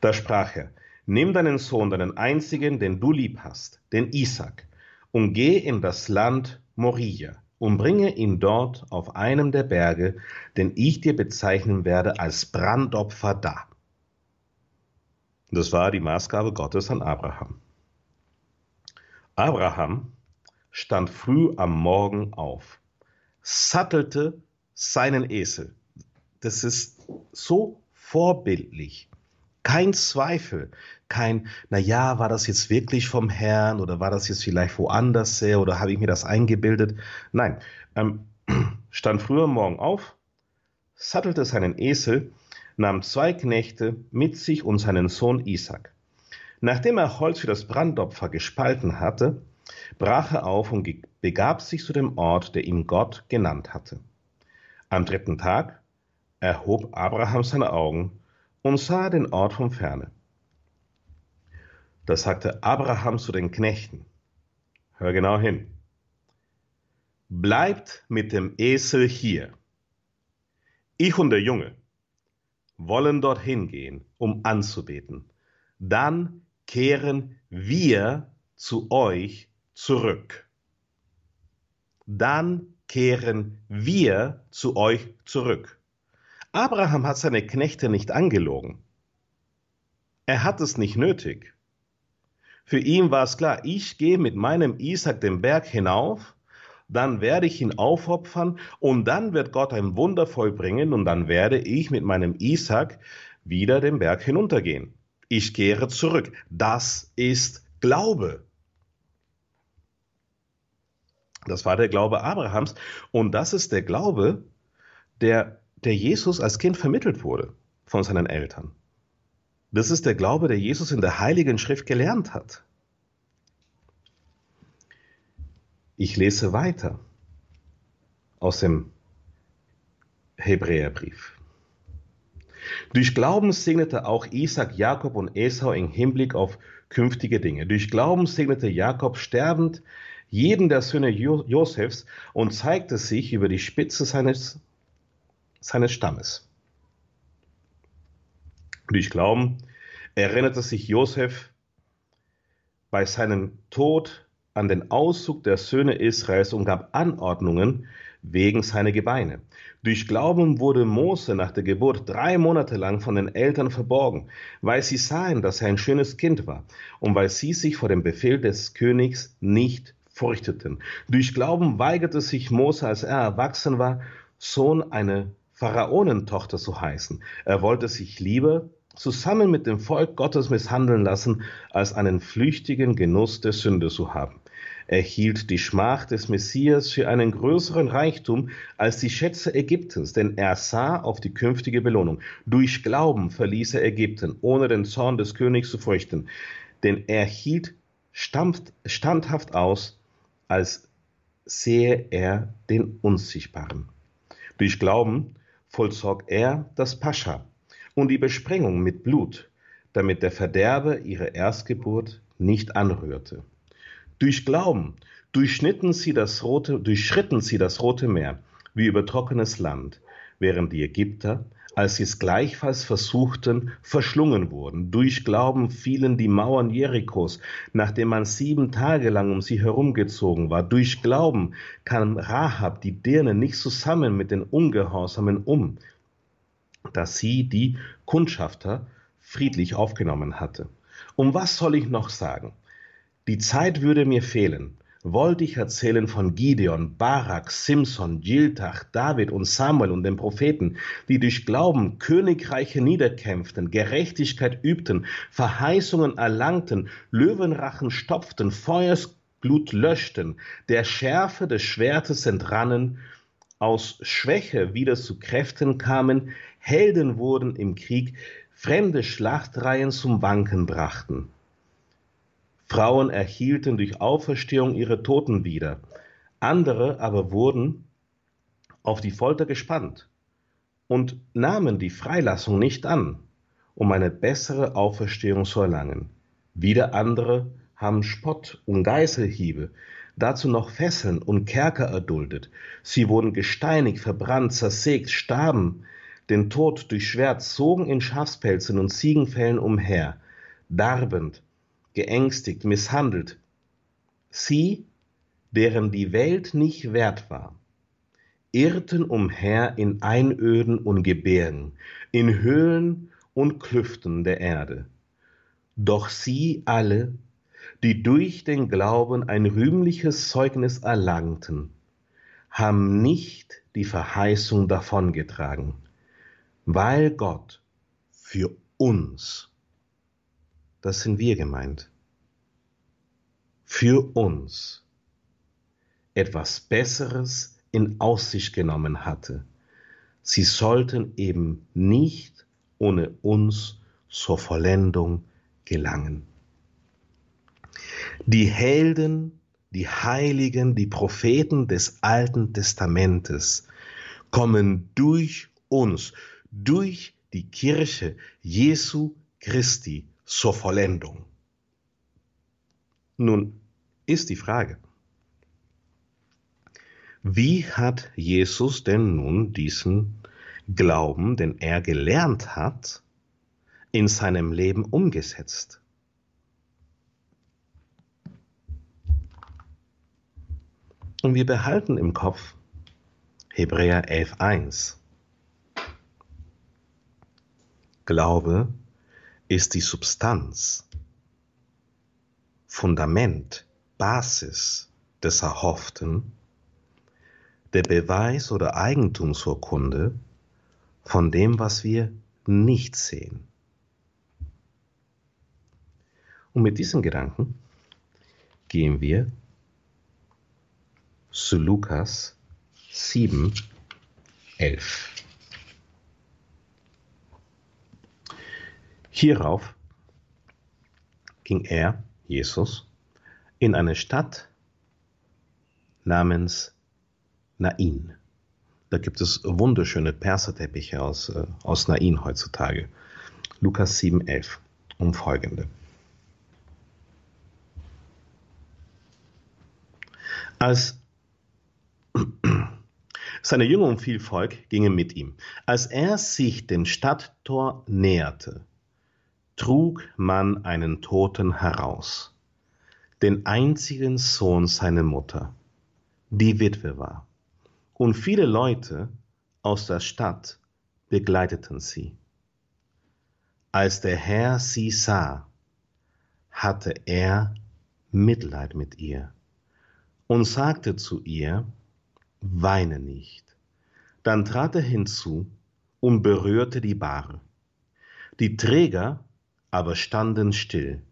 Da sprach er, nimm deinen Sohn, deinen einzigen, den du lieb hast, den Isaac, und geh in das Land Moria und bringe ihn dort auf einem der Berge, den ich dir bezeichnen werde als Brandopfer da. Das war die Maßgabe Gottes an Abraham. Abraham stand früh am Morgen auf, sattelte seinen Esel. Das ist so vorbildlich. Kein Zweifel, kein, na ja, war das jetzt wirklich vom Herrn oder war das jetzt vielleicht woanders her oder habe ich mir das eingebildet? Nein, ähm, stand früh am Morgen auf, sattelte seinen Esel, nahm zwei Knechte mit sich und seinen Sohn Isaac. Nachdem er Holz für das Brandopfer gespalten hatte, brach er auf und begab sich zu dem Ort, der ihm Gott genannt hatte. Am dritten Tag erhob Abraham seine Augen und sah den Ort von ferne. Da sagte Abraham zu den Knechten, hör genau hin, bleibt mit dem Esel hier. Ich und der Junge wollen dorthin gehen, um anzubeten. Dann kehren wir zu euch zurück. Dann kehren wir zu euch zurück. Abraham hat seine Knechte nicht angelogen. Er hat es nicht nötig. Für ihn war es klar, ich gehe mit meinem Isaac den Berg hinauf, dann werde ich ihn aufopfern und dann wird Gott ein Wunder vollbringen und dann werde ich mit meinem Isaac wieder den Berg hinuntergehen ich kehre zurück. Das ist Glaube. Das war der Glaube Abrahams und das ist der Glaube, der, der Jesus als Kind vermittelt wurde von seinen Eltern. Das ist der Glaube, der Jesus in der Heiligen Schrift gelernt hat. Ich lese weiter aus dem Hebräerbrief. Durch Glauben segnete auch Isaac Jakob und Esau im Hinblick auf künftige Dinge. Durch Glauben segnete Jakob sterbend jeden der Söhne jo Josefs und zeigte sich über die Spitze seines, seines Stammes. Durch Glauben erinnerte sich Josef bei seinem Tod an den Auszug der Söhne Israels und gab Anordnungen wegen seiner Gebeine. Durch Glauben wurde Mose nach der Geburt drei Monate lang von den Eltern verborgen, weil sie sahen, dass er ein schönes Kind war und weil sie sich vor dem Befehl des Königs nicht fürchteten. Durch Glauben weigerte sich Mose, als er erwachsen war, Sohn einer Pharaonentochter zu heißen. Er wollte sich lieber zusammen mit dem Volk Gottes misshandeln lassen, als einen flüchtigen Genuss der Sünde zu haben. Er hielt die Schmach des Messias für einen größeren Reichtum als die Schätze Ägyptens, denn er sah auf die künftige Belohnung. Durch Glauben verließ er Ägypten, ohne den Zorn des Königs zu fürchten, denn er hielt standhaft aus, als sehe er den Unsichtbaren. Durch Glauben vollzog er das Pascha und die Besprengung mit Blut, damit der Verderber ihre Erstgeburt nicht anrührte. Durch Glauben durchschnitten sie das rote, durchschritten sie das Rote Meer wie über trockenes Land, während die Ägypter, als sie es gleichfalls versuchten, verschlungen wurden. Durch Glauben fielen die Mauern Jerichos, nachdem man sieben Tage lang um sie herumgezogen war. Durch Glauben kam Rahab die Dirne nicht zusammen mit den Ungehorsamen um, dass sie die Kundschafter friedlich aufgenommen hatte. Um was soll ich noch sagen? Die Zeit würde mir fehlen, wollte ich erzählen von Gideon, Barak, Simson, Jiltach, David und Samuel und den Propheten, die durch Glauben Königreiche niederkämpften, Gerechtigkeit übten, Verheißungen erlangten, Löwenrachen stopften, Feuersglut löschten, der Schärfe des Schwertes entrannen, aus Schwäche wieder zu Kräften kamen, Helden wurden im Krieg, fremde Schlachtreihen zum Wanken brachten. Frauen erhielten durch Auferstehung ihre Toten wieder, andere aber wurden auf die Folter gespannt und nahmen die Freilassung nicht an, um eine bessere Auferstehung zu erlangen. Wieder andere haben Spott und Geißelhiebe, dazu noch Fesseln und Kerker erduldet. Sie wurden gesteinigt, verbrannt, zersägt, starben den Tod durch Schwert, zogen in Schafspelzen und Ziegenfällen umher, darbend, geängstigt, misshandelt. Sie, deren die Welt nicht wert war, irrten umher in Einöden und Gebirgen, in Höhlen und Klüften der Erde. Doch sie alle, die durch den Glauben ein rühmliches Zeugnis erlangten, haben nicht die Verheißung davongetragen, weil Gott für uns, das sind wir gemeint, für uns etwas Besseres in Aussicht genommen hatte. Sie sollten eben nicht ohne uns zur Vollendung gelangen. Die Helden, die Heiligen, die Propheten des Alten Testamentes kommen durch uns, durch die Kirche Jesu Christi zur Vollendung. Nun ist die Frage, wie hat Jesus denn nun diesen Glauben, den er gelernt hat, in seinem Leben umgesetzt? Und wir behalten im Kopf Hebräer 11.1. Glaube ist die Substanz, Fundament, Basis des Erhofften, der Beweis oder Eigentumsurkunde von dem, was wir nicht sehen. Und mit diesen Gedanken gehen wir zu Lukas 7, 11. Hierauf ging er, Jesus, in eine Stadt namens Nain. Da gibt es wunderschöne Perserteppiche aus, äh, aus Nain heutzutage. Lukas 7, 11 um folgende. Als seine Jünger und viel Volk gingen mit ihm. Als er sich dem Stadttor näherte, trug man einen Toten heraus, den einzigen Sohn seiner Mutter, die Witwe war. Und viele Leute aus der Stadt begleiteten sie. Als der Herr sie sah, hatte er Mitleid mit ihr und sagte zu ihr, weine nicht. Dann trat er hinzu und berührte die Bahre. Die Träger aber standen still.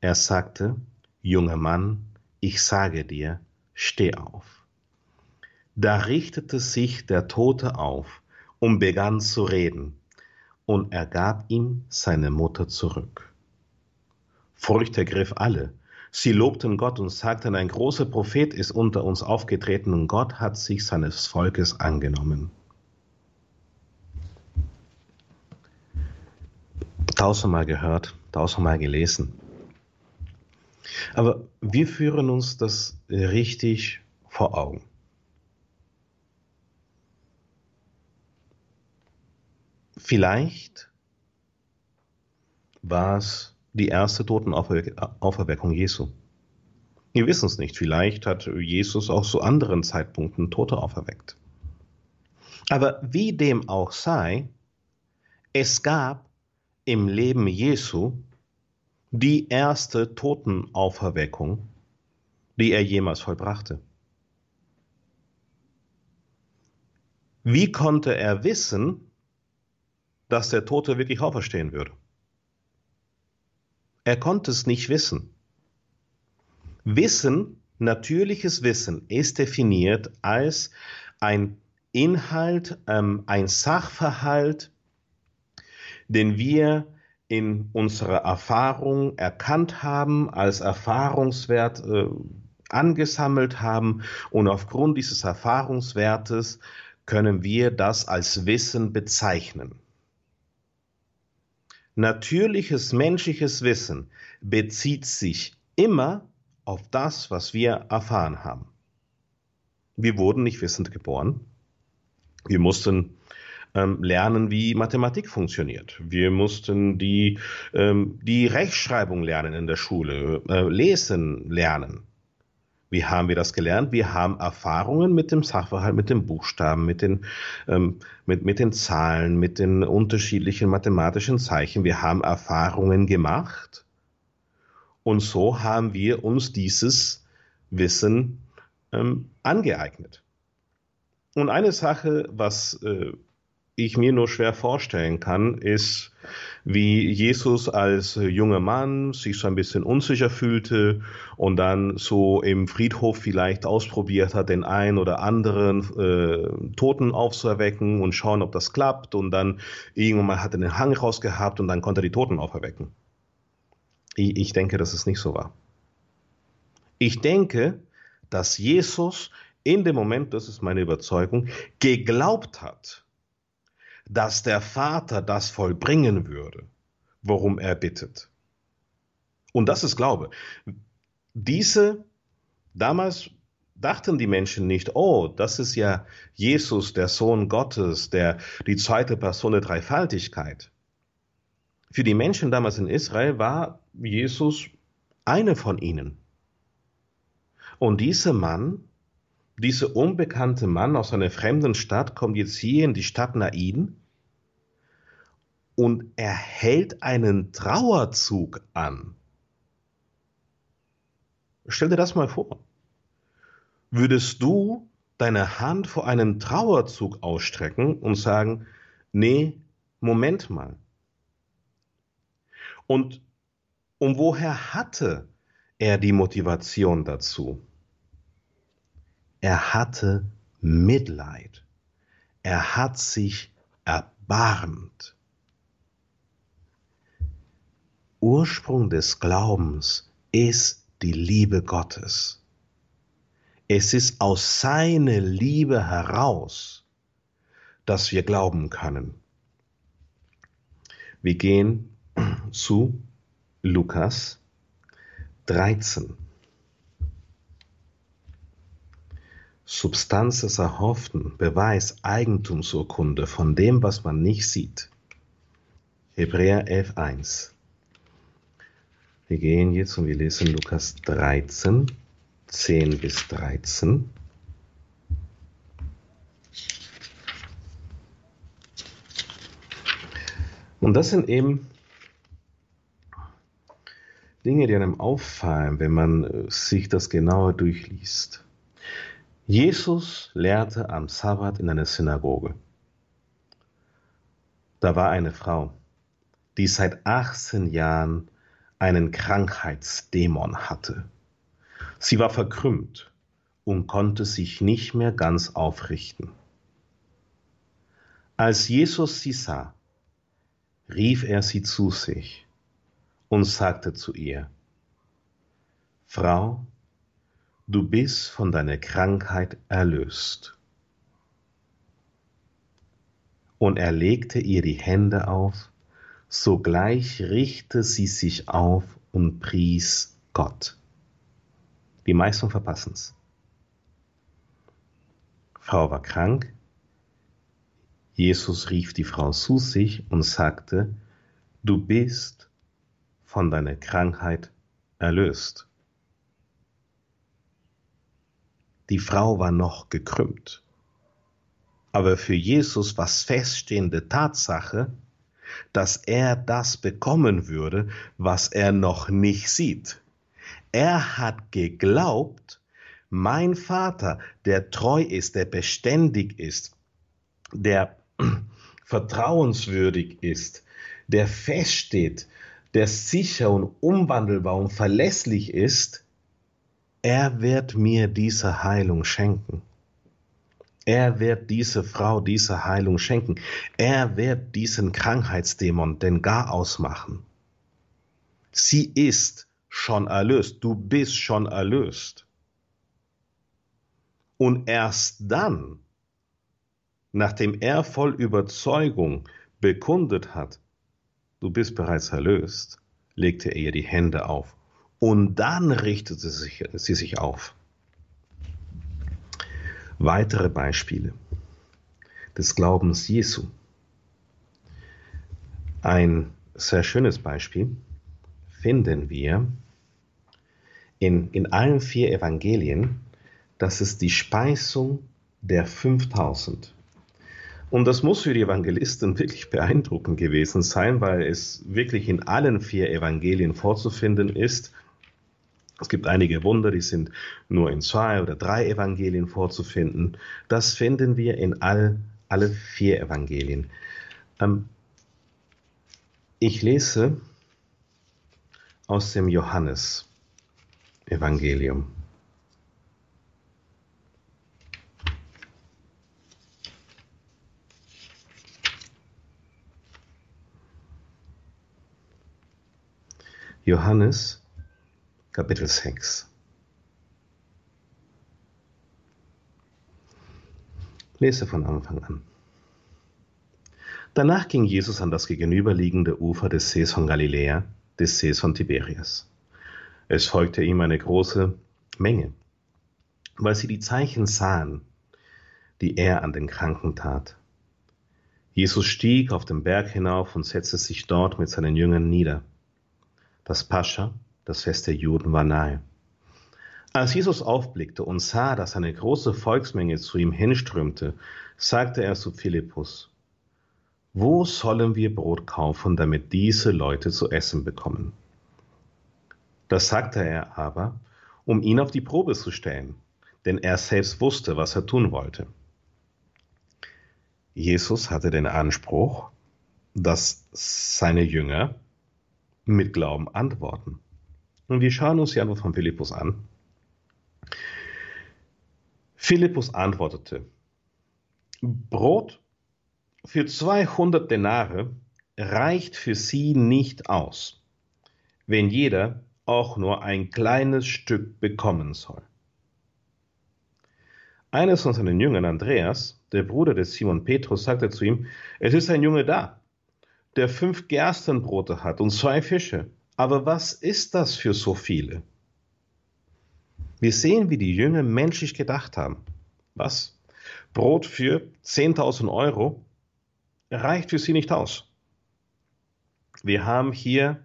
Er sagte, junger Mann, ich sage dir, steh auf. Da richtete sich der Tote auf und begann zu reden, und er gab ihm seine Mutter zurück. Furcht ergriff alle, Sie lobten Gott und sagten, ein großer Prophet ist unter uns aufgetreten und Gott hat sich seines Volkes angenommen. Tausendmal gehört, tausendmal gelesen. Aber wir führen uns das richtig vor Augen. Vielleicht war es die erste Totenauferweckung Jesu. Wir wissen es nicht. Vielleicht hat Jesus auch zu anderen Zeitpunkten Tote auferweckt. Aber wie dem auch sei, es gab im Leben Jesu die erste Totenauferweckung, die er jemals vollbrachte. Wie konnte er wissen, dass der Tote wirklich auferstehen würde? Er konnte es nicht wissen. Wissen, natürliches Wissen, ist definiert als ein Inhalt, ähm, ein Sachverhalt, den wir in unserer Erfahrung erkannt haben, als Erfahrungswert äh, angesammelt haben und aufgrund dieses Erfahrungswertes können wir das als Wissen bezeichnen. Natürliches menschliches Wissen bezieht sich immer auf das, was wir erfahren haben. Wir wurden nicht wissend geboren. Wir mussten ähm, lernen, wie Mathematik funktioniert. Wir mussten die, ähm, die Rechtschreibung lernen in der Schule, äh, lesen lernen. Wie haben wir das gelernt? Wir haben Erfahrungen mit dem Sachverhalt, mit den Buchstaben, mit den, ähm, mit, mit den Zahlen, mit den unterschiedlichen mathematischen Zeichen. Wir haben Erfahrungen gemacht und so haben wir uns dieses Wissen ähm, angeeignet. Und eine Sache, was äh, ich mir nur schwer vorstellen kann, ist, wie Jesus als junger Mann sich so ein bisschen unsicher fühlte und dann so im Friedhof vielleicht ausprobiert hat, den einen oder anderen äh, Toten aufzuerwecken und schauen, ob das klappt. Und dann irgendwann mal hat er den Hang rausgehabt und dann konnte er die Toten auferwecken. Ich, ich denke, dass es nicht so war. Ich denke, dass Jesus in dem Moment, das ist meine Überzeugung, geglaubt hat, dass der Vater das vollbringen würde, worum er bittet. Und das ist Glaube. Diese, damals dachten die Menschen nicht, oh, das ist ja Jesus, der Sohn Gottes, der, die zweite Person der Dreifaltigkeit. Für die Menschen damals in Israel war Jesus eine von ihnen. Und dieser Mann, dieser unbekannte Mann aus einer fremden Stadt kommt jetzt hier in die Stadt Nain und er hält einen Trauerzug an. Stell dir das mal vor. Würdest du deine Hand vor einen Trauerzug ausstrecken und sagen, nee, Moment mal. Und um woher hatte er die Motivation dazu? Er hatte Mitleid. Er hat sich erbarmt. Ursprung des Glaubens ist die Liebe Gottes. Es ist aus seiner Liebe heraus, dass wir glauben können. Wir gehen zu Lukas 13. Substanz des Erhofften, Beweis, Eigentumsurkunde von dem, was man nicht sieht. Hebräer 11.1 wir gehen jetzt und wir lesen Lukas 13, 10 bis 13. Und das sind eben Dinge, die einem auffallen, wenn man äh, sich das genauer durchliest. Jesus lehrte am Sabbat in einer Synagoge. Da war eine Frau, die seit 18 Jahren einen Krankheitsdämon hatte. Sie war verkrümmt und konnte sich nicht mehr ganz aufrichten. Als Jesus sie sah, rief er sie zu sich und sagte zu ihr, Frau, du bist von deiner Krankheit erlöst. Und er legte ihr die Hände auf Sogleich richte sie sich auf und pries Gott. Die meisten verpassen es. Frau war krank. Jesus rief die Frau zu sich und sagte, du bist von deiner Krankheit erlöst. Die Frau war noch gekrümmt. Aber für Jesus war feststehende Tatsache, dass er das bekommen würde, was er noch nicht sieht. Er hat geglaubt, mein Vater, der treu ist, der beständig ist, der vertrauenswürdig ist, der feststeht, der sicher und umwandelbar und verlässlich ist, er wird mir diese Heilung schenken. Er wird diese Frau diese Heilung schenken. Er wird diesen Krankheitsdämon den Gar ausmachen. Sie ist schon erlöst. Du bist schon erlöst. Und erst dann, nachdem er voll Überzeugung bekundet hat, du bist bereits erlöst, legte er ihr die Hände auf. Und dann richtete sie sich, sie sich auf. Weitere Beispiele des Glaubens Jesu. Ein sehr schönes Beispiel finden wir in, in allen vier Evangelien, das ist die Speisung der 5000. Und das muss für die Evangelisten wirklich beeindruckend gewesen sein, weil es wirklich in allen vier Evangelien vorzufinden ist, es gibt einige Wunder, die sind nur in zwei oder drei Evangelien vorzufinden. Das finden wir in all, alle vier Evangelien. Ähm, ich lese aus dem Johannes Evangelium. Johannes Kapitel 6. Lese von Anfang an. Danach ging Jesus an das gegenüberliegende Ufer des Sees von Galiläa, des Sees von Tiberias. Es folgte ihm eine große Menge, weil sie die Zeichen sahen, die er an den Kranken tat. Jesus stieg auf den Berg hinauf und setzte sich dort mit seinen Jüngern nieder. Das Pascha, das Fest der Juden war nahe. Als Jesus aufblickte und sah, dass eine große Volksmenge zu ihm hinströmte, sagte er zu Philippus, Wo sollen wir Brot kaufen, damit diese Leute zu essen bekommen? Das sagte er aber, um ihn auf die Probe zu stellen, denn er selbst wusste, was er tun wollte. Jesus hatte den Anspruch, dass seine Jünger mit Glauben antworten. Und wir schauen uns die Antwort von Philippus an. Philippus antwortete, Brot für 200 Denare reicht für sie nicht aus, wenn jeder auch nur ein kleines Stück bekommen soll. Eines von seinen Jüngern, Andreas, der Bruder des Simon Petrus, sagte zu ihm, es ist ein Junge da, der fünf Gerstenbrote hat und zwei Fische. Aber was ist das für so viele? Wir sehen, wie die Jünger menschlich gedacht haben. Was? Brot für 10.000 Euro reicht für sie nicht aus. Wir haben hier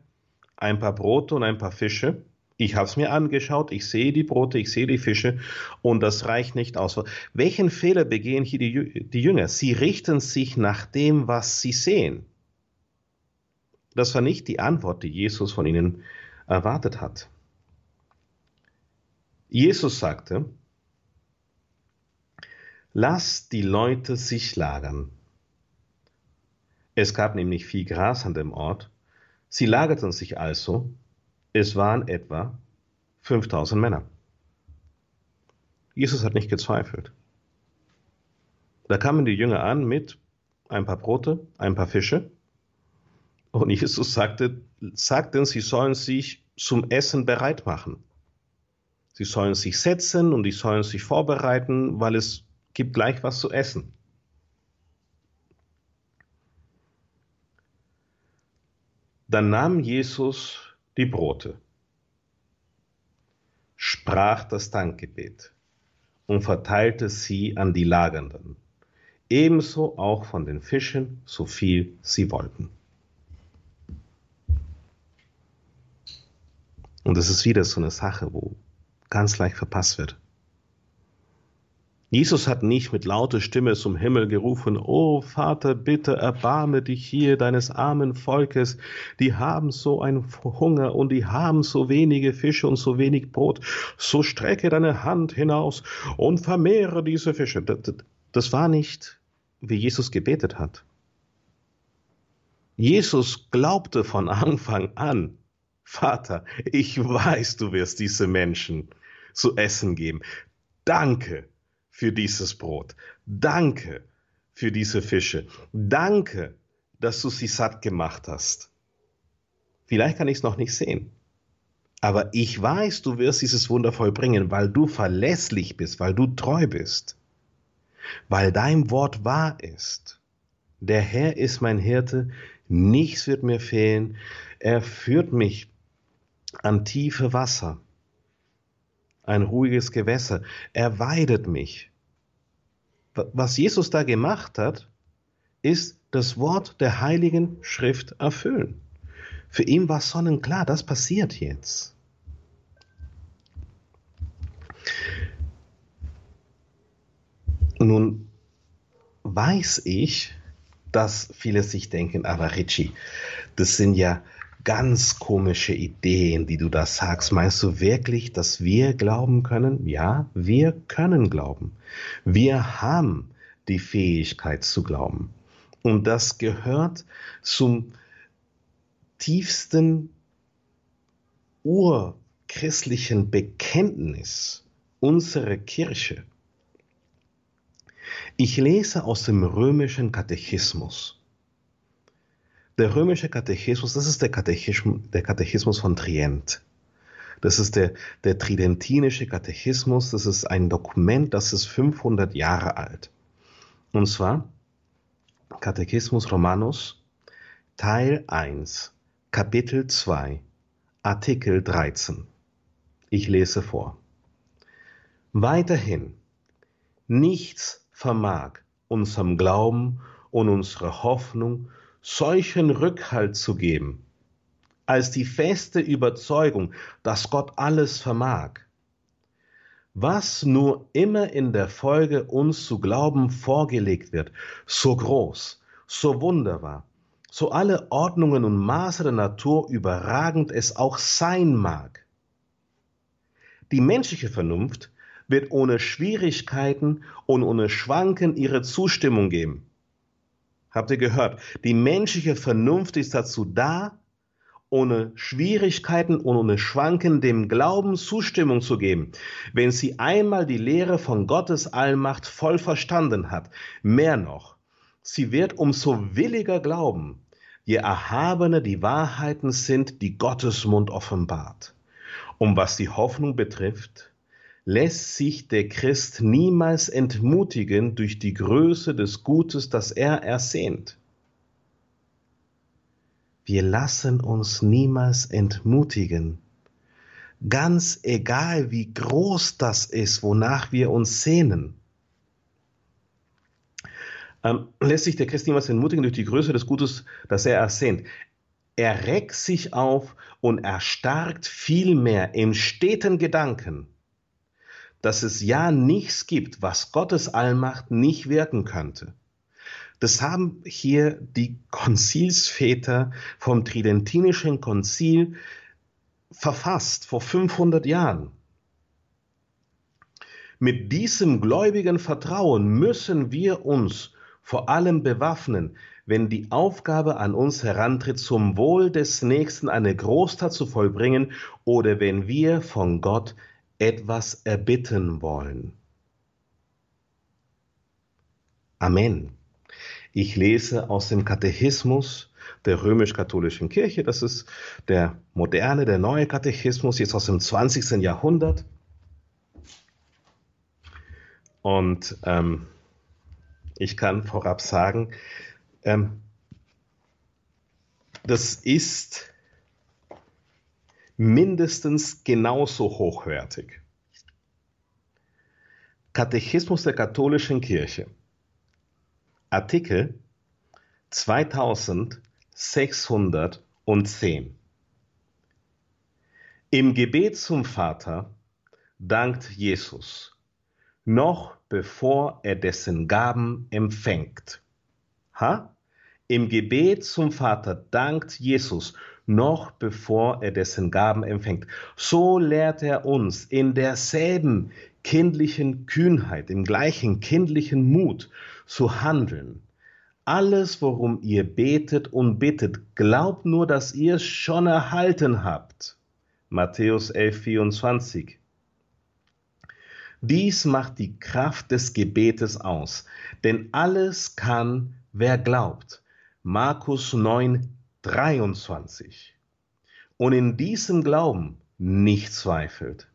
ein paar Brote und ein paar Fische. Ich habe es mir angeschaut, ich sehe die Brote, ich sehe die Fische und das reicht nicht aus. Welchen Fehler begehen hier die, die Jünger? Sie richten sich nach dem, was sie sehen. Das war nicht die Antwort, die Jesus von ihnen erwartet hat. Jesus sagte, lass die Leute sich lagern. Es gab nämlich viel Gras an dem Ort. Sie lagerten sich also. Es waren etwa 5000 Männer. Jesus hat nicht gezweifelt. Da kamen die Jünger an mit ein paar Brote, ein paar Fische und Jesus sagte, sagten, sie sollen sich zum Essen bereit machen. Sie sollen sich setzen und die sollen sich vorbereiten, weil es gibt gleich was zu essen. Dann nahm Jesus die Brote, sprach das Dankgebet und verteilte sie an die Lagernden, ebenso auch von den Fischen, so viel sie wollten. Und das ist wieder so eine Sache, wo ganz leicht verpasst wird. Jesus hat nicht mit lauter Stimme zum Himmel gerufen, O Vater, bitte erbarme dich hier deines armen Volkes, die haben so einen Hunger und die haben so wenige Fische und so wenig Brot, so strecke deine Hand hinaus und vermehre diese Fische. Das war nicht, wie Jesus gebetet hat. Jesus glaubte von Anfang an, Vater, ich weiß, du wirst diese Menschen zu essen geben. Danke für dieses Brot. Danke für diese Fische. Danke, dass du sie satt gemacht hast. Vielleicht kann ich es noch nicht sehen. Aber ich weiß, du wirst dieses Wunder vollbringen, weil du verlässlich bist, weil du treu bist, weil dein Wort wahr ist. Der Herr ist mein Hirte, nichts wird mir fehlen. Er führt mich an tiefe Wasser, ein ruhiges Gewässer. Er weidet mich. Was Jesus da gemacht hat, ist das Wort der Heiligen Schrift erfüllen. Für ihn war sonnenklar, das passiert jetzt. Nun weiß ich, dass viele sich denken, aber Richie, das sind ja ganz komische Ideen, die du da sagst. Meinst du wirklich, dass wir glauben können? Ja, wir können glauben. Wir haben die Fähigkeit zu glauben. Und das gehört zum tiefsten urchristlichen Bekenntnis unserer Kirche. Ich lese aus dem römischen Katechismus. Der römische Katechismus, das ist der Katechismus, der Katechismus von Trient. Das ist der, der tridentinische Katechismus. Das ist ein Dokument, das ist 500 Jahre alt. Und zwar Katechismus Romanus, Teil 1, Kapitel 2, Artikel 13. Ich lese vor. Weiterhin, nichts vermag unserem Glauben und unserer Hoffnung solchen Rückhalt zu geben, als die feste Überzeugung, dass Gott alles vermag. Was nur immer in der Folge uns zu glauben vorgelegt wird, so groß, so wunderbar, so alle Ordnungen und Maße der Natur überragend es auch sein mag. Die menschliche Vernunft wird ohne Schwierigkeiten und ohne Schwanken ihre Zustimmung geben. Habt ihr gehört? Die menschliche Vernunft ist dazu da, ohne Schwierigkeiten und ohne Schwanken dem Glauben Zustimmung zu geben, wenn sie einmal die Lehre von Gottes Allmacht voll verstanden hat. Mehr noch, sie wird umso williger glauben, je erhabener die Wahrheiten sind, die Gottes Mund offenbart. Um was die Hoffnung betrifft, lässt sich der Christ niemals entmutigen durch die Größe des Gutes, das er ersehnt. Wir lassen uns niemals entmutigen. Ganz egal, wie groß das ist, wonach wir uns sehnen. Ähm, lässt sich der Christ niemals entmutigen durch die Größe des Gutes, das er ersehnt. Er reckt sich auf und erstarkt vielmehr im steten Gedanken, dass es ja nichts gibt, was Gottes Allmacht nicht wirken könnte. Das haben hier die Konzilsväter vom Tridentinischen Konzil verfasst vor 500 Jahren. Mit diesem gläubigen Vertrauen müssen wir uns vor allem bewaffnen, wenn die Aufgabe an uns herantritt, zum Wohl des Nächsten eine Großtat zu vollbringen oder wenn wir von Gott etwas erbitten wollen. Amen. Ich lese aus dem Katechismus der römisch-katholischen Kirche. Das ist der moderne, der neue Katechismus, jetzt aus dem 20. Jahrhundert. Und ähm, ich kann vorab sagen, ähm, das ist mindestens genauso hochwertig. Katechismus der katholischen Kirche. Artikel 2610. Im Gebet zum Vater dankt Jesus, noch bevor er dessen Gaben empfängt. Ha? Im Gebet zum Vater dankt Jesus, noch bevor er dessen Gaben empfängt. So lehrt er uns in derselben kindlichen Kühnheit, im gleichen kindlichen Mut zu handeln. Alles, worum ihr betet und bittet, glaubt nur, dass ihr es schon erhalten habt. Matthäus 11, 24. Dies macht die Kraft des Gebetes aus, denn alles kann, wer glaubt. Markus 9, 23. Und in diesem Glauben nicht zweifelt.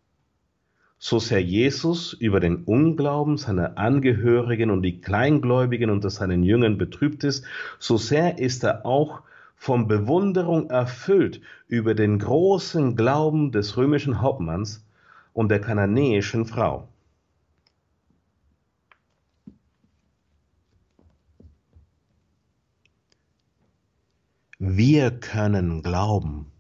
So sehr Jesus über den Unglauben seiner Angehörigen und die Kleingläubigen unter seinen Jüngern betrübt ist, so sehr ist er auch von Bewunderung erfüllt über den großen Glauben des römischen Hauptmanns und der kananäischen Frau. Wir können glauben.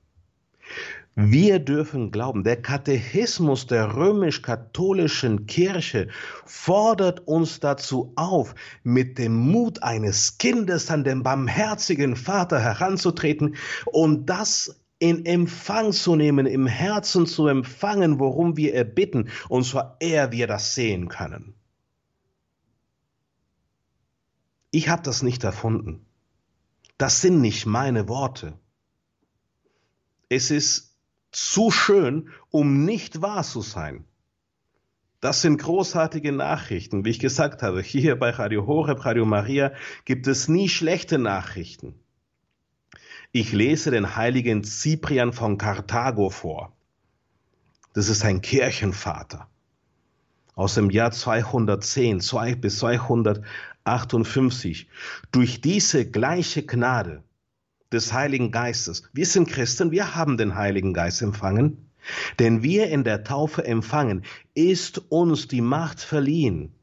Wir dürfen glauben. Der Katechismus der römisch-katholischen Kirche fordert uns dazu auf, mit dem Mut eines Kindes an den barmherzigen Vater heranzutreten und das in Empfang zu nehmen, im Herzen zu empfangen, worum wir erbitten, und zwar ehe wir das sehen können. Ich habe das nicht erfunden. Das sind nicht meine Worte. Es ist zu schön, um nicht wahr zu sein. Das sind großartige Nachrichten. Wie ich gesagt habe, hier bei Radio Horeb, Radio Maria gibt es nie schlechte Nachrichten. Ich lese den heiligen Cyprian von Karthago vor. Das ist ein Kirchenvater aus dem Jahr 210 bis 258. Durch diese gleiche Gnade des Heiligen Geistes. Wir sind Christen, wir haben den Heiligen Geist empfangen. Denn wir in der Taufe empfangen, ist uns die Macht verliehen,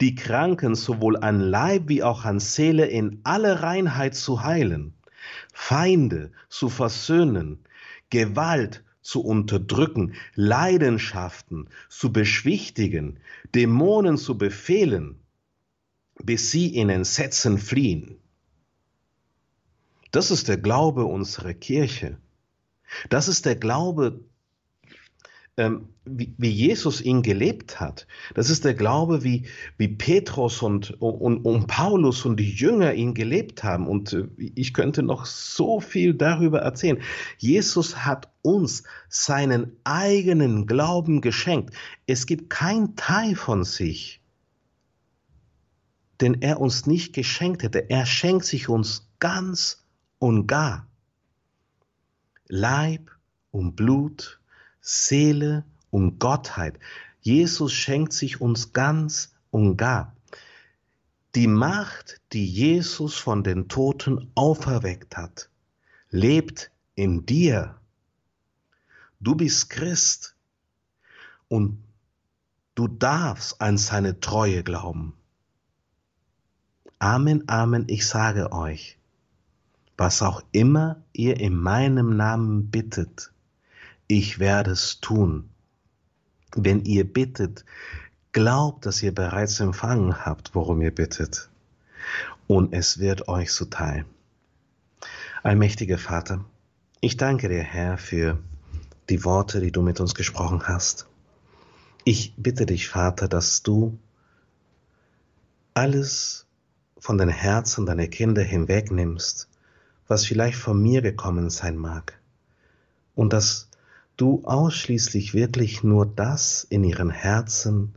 die Kranken sowohl an Leib wie auch an Seele in alle Reinheit zu heilen, Feinde zu versöhnen, Gewalt zu unterdrücken, Leidenschaften zu beschwichtigen, Dämonen zu befehlen, bis sie in Entsetzen fliehen. Das ist der Glaube unserer Kirche. Das ist der Glaube, ähm, wie, wie, Jesus ihn gelebt hat. Das ist der Glaube, wie, wie Petrus und, und, und Paulus und die Jünger ihn gelebt haben. Und äh, ich könnte noch so viel darüber erzählen. Jesus hat uns seinen eigenen Glauben geschenkt. Es gibt kein Teil von sich, den er uns nicht geschenkt hätte. Er schenkt sich uns ganz und gar. Leib und Blut, Seele und Gottheit. Jesus schenkt sich uns ganz und gar. Die Macht, die Jesus von den Toten auferweckt hat, lebt in dir. Du bist Christ und du darfst an seine Treue glauben. Amen, Amen, ich sage euch, was auch immer ihr in meinem Namen bittet, ich werde es tun. Wenn ihr bittet, glaubt, dass ihr bereits empfangen habt, worum ihr bittet, und es wird euch zuteil. Allmächtiger Vater, ich danke dir, Herr, für die Worte, die du mit uns gesprochen hast. Ich bitte dich, Vater, dass du alles von den Herzen deiner Kinder hinwegnimmst, was vielleicht von mir gekommen sein mag. Und dass du ausschließlich wirklich nur das in ihren Herzen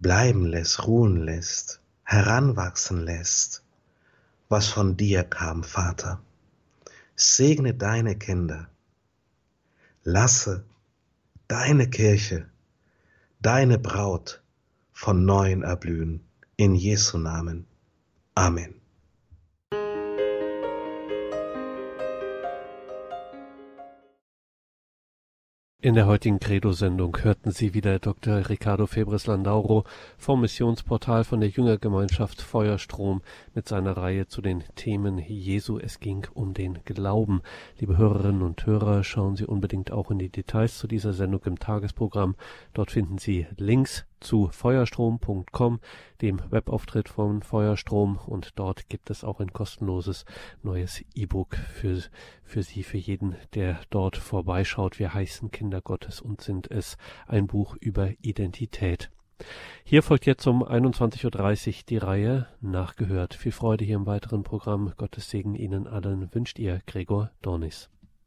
bleiben lässt, ruhen lässt, heranwachsen lässt, was von dir kam, Vater. Segne deine Kinder. Lasse deine Kirche, deine Braut von neuem erblühen. In Jesu Namen. Amen. In der heutigen Credo-Sendung hörten Sie wieder Dr. Ricardo Febres Landauro vom Missionsportal von der Jüngergemeinschaft Feuerstrom mit seiner Reihe zu den Themen Jesu. Es ging um den Glauben. Liebe Hörerinnen und Hörer, schauen Sie unbedingt auch in die Details zu dieser Sendung im Tagesprogramm. Dort finden Sie Links zu feuerstrom.com, dem Webauftritt von Feuerstrom und dort gibt es auch ein kostenloses neues E-Book für, für Sie, für jeden, der dort vorbeischaut. Wir heißen Kinder Gottes und sind es ein Buch über Identität. Hier folgt jetzt um 21.30 Uhr die Reihe Nachgehört. Viel Freude hier im weiteren Programm. Gottes Segen Ihnen allen wünscht Ihr Gregor Dornis.